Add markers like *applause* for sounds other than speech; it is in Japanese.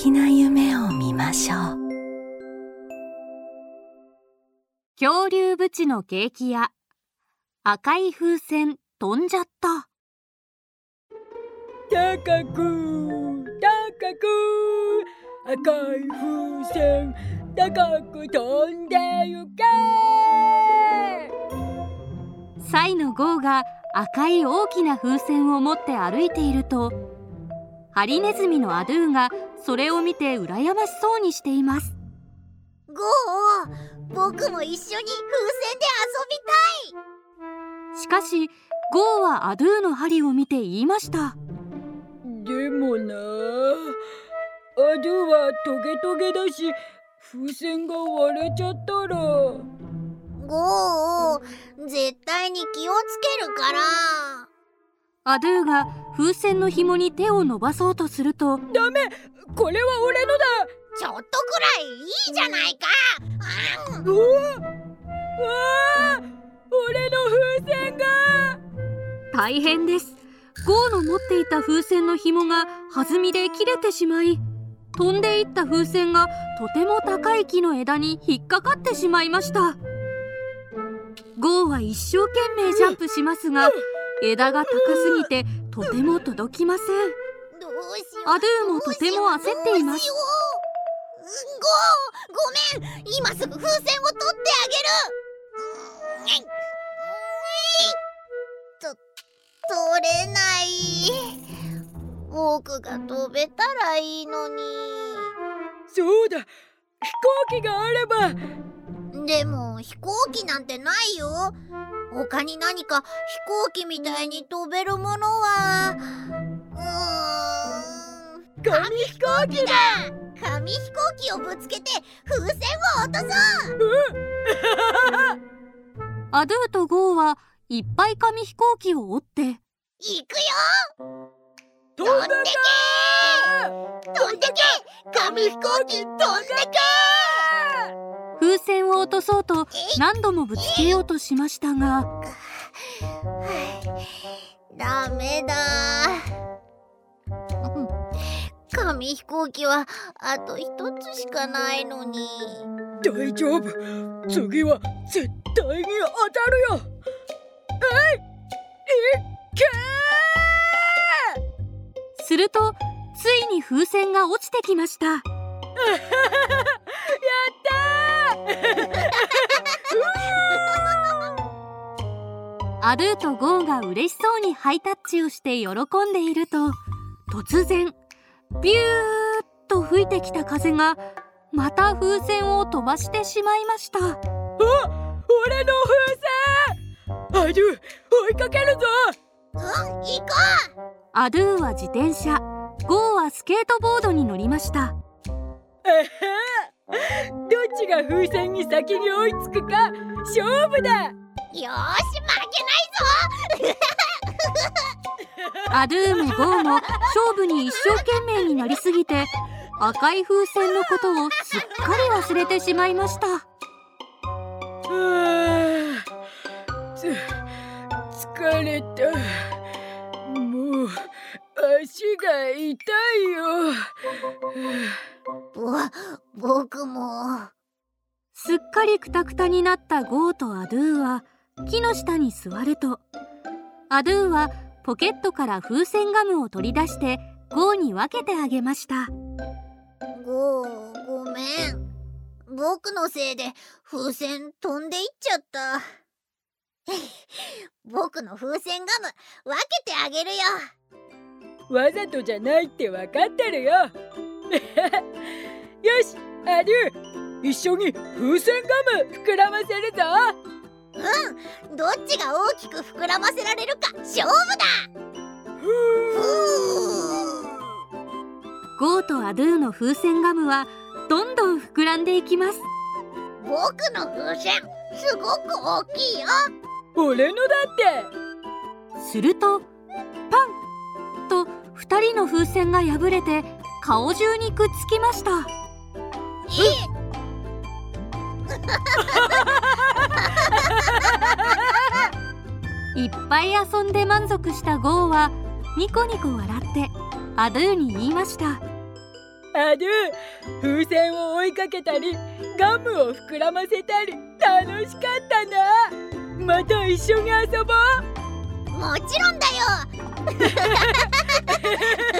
素敵な夢を見ましょう。恐竜ブチのケーキ屋赤い風船飛んじゃった。高く高く赤い風船高く飛んでゆけ。サイのゴーが赤い大きな風船を持って歩いているとハリネズミのアドゥがそれを見て羨ましそうにしています。ゴー僕も一緒に風船で遊びたい。しかしゴーはアドゥの針を見て言いました。でもなアドはトゲトゲだし風船が割れちゃったら。ゴー絶対に気をつけるからアドゥが風船の紐に手を伸ばそうとするとダメこれは俺のだ。ちょっとくらいいいじゃないか。うわうわ俺の風船が。大変です。ゴーの持っていた風船の紐が弾みで切れてしまい飛んでいった風船がとても高い木の枝に引っかかってしまいました。ゴーは一生懸命ジャンプしますが枝が高すぎてとても届きません。どうしよう。アドゥもとても焦っています。どうしようゴーごめん。今すぐ風船を取ってあげる。と取れない。僕が飛べたらいいのに。そうだ。飛行機があればでも飛行機なんてないよ。他に何か飛行機みたいに飛べるものは。うーん。紙飛行機だ。紙飛行機をぶつけて風船を落とそう。アドゥとゴーはいっぱい紙飛行機を折って。行くよ。飛んでけ飛んでけ紙飛行機飛んで風船を落とそうと何度もぶつけようとしましたが。けダメだ。紙飛行機はあと一つしかないのに。大丈夫。次は絶対に当たるよ。えいけするとついに風船が落ちてきました *laughs* アドゥとゴーが嬉しそうにハイタッチをして喜んでいると突然ビューッと吹いてきた風がまた風船を飛ばしてしまいました。あ俺の風船！アドゥ追いかけるぞ！うん行こアドゥは自転車。ゴーはスケートボードに乗りました。えへが風船に先に追いつくか勝負だ。うよーし負けないぞ。*laughs* アドゥもゴーも勝負に一生懸命になりすぎて赤い風船のことをすっかり忘れてしまいました。はあつ疲れた。もう足が痛いよ。ぼ僕もすっかりクタクタになったゴーとアドゥは木の下に座るとアドゥはポケットから風船ガムを取り出してゴーに分けてあげました。ゴーごめん。僕のせいで風船飛んでいっちゃった。*laughs* 僕の風船ガム分けてあげるよ。わざとじゃないって分かってるよ。*laughs* よしアドゥ一緒に風船ガム膨らませるぞ。うん。どっちが大きく膨らませられるか勝負だ。ゴーとアドゥの風船ガムはどんどん膨らんでいきます。僕の風船すごく大きいよ。俺のだって。するとパンと2人の風船が破れて顔中にくっつきました。えいっぱい遊んで満足したゴーはニコニコ笑ってアドゥに言いました。アドゥ風船を追いかけたりガムを膨らませたり楽しかったな。また一緒に遊ぼう。もちろんだよ *laughs*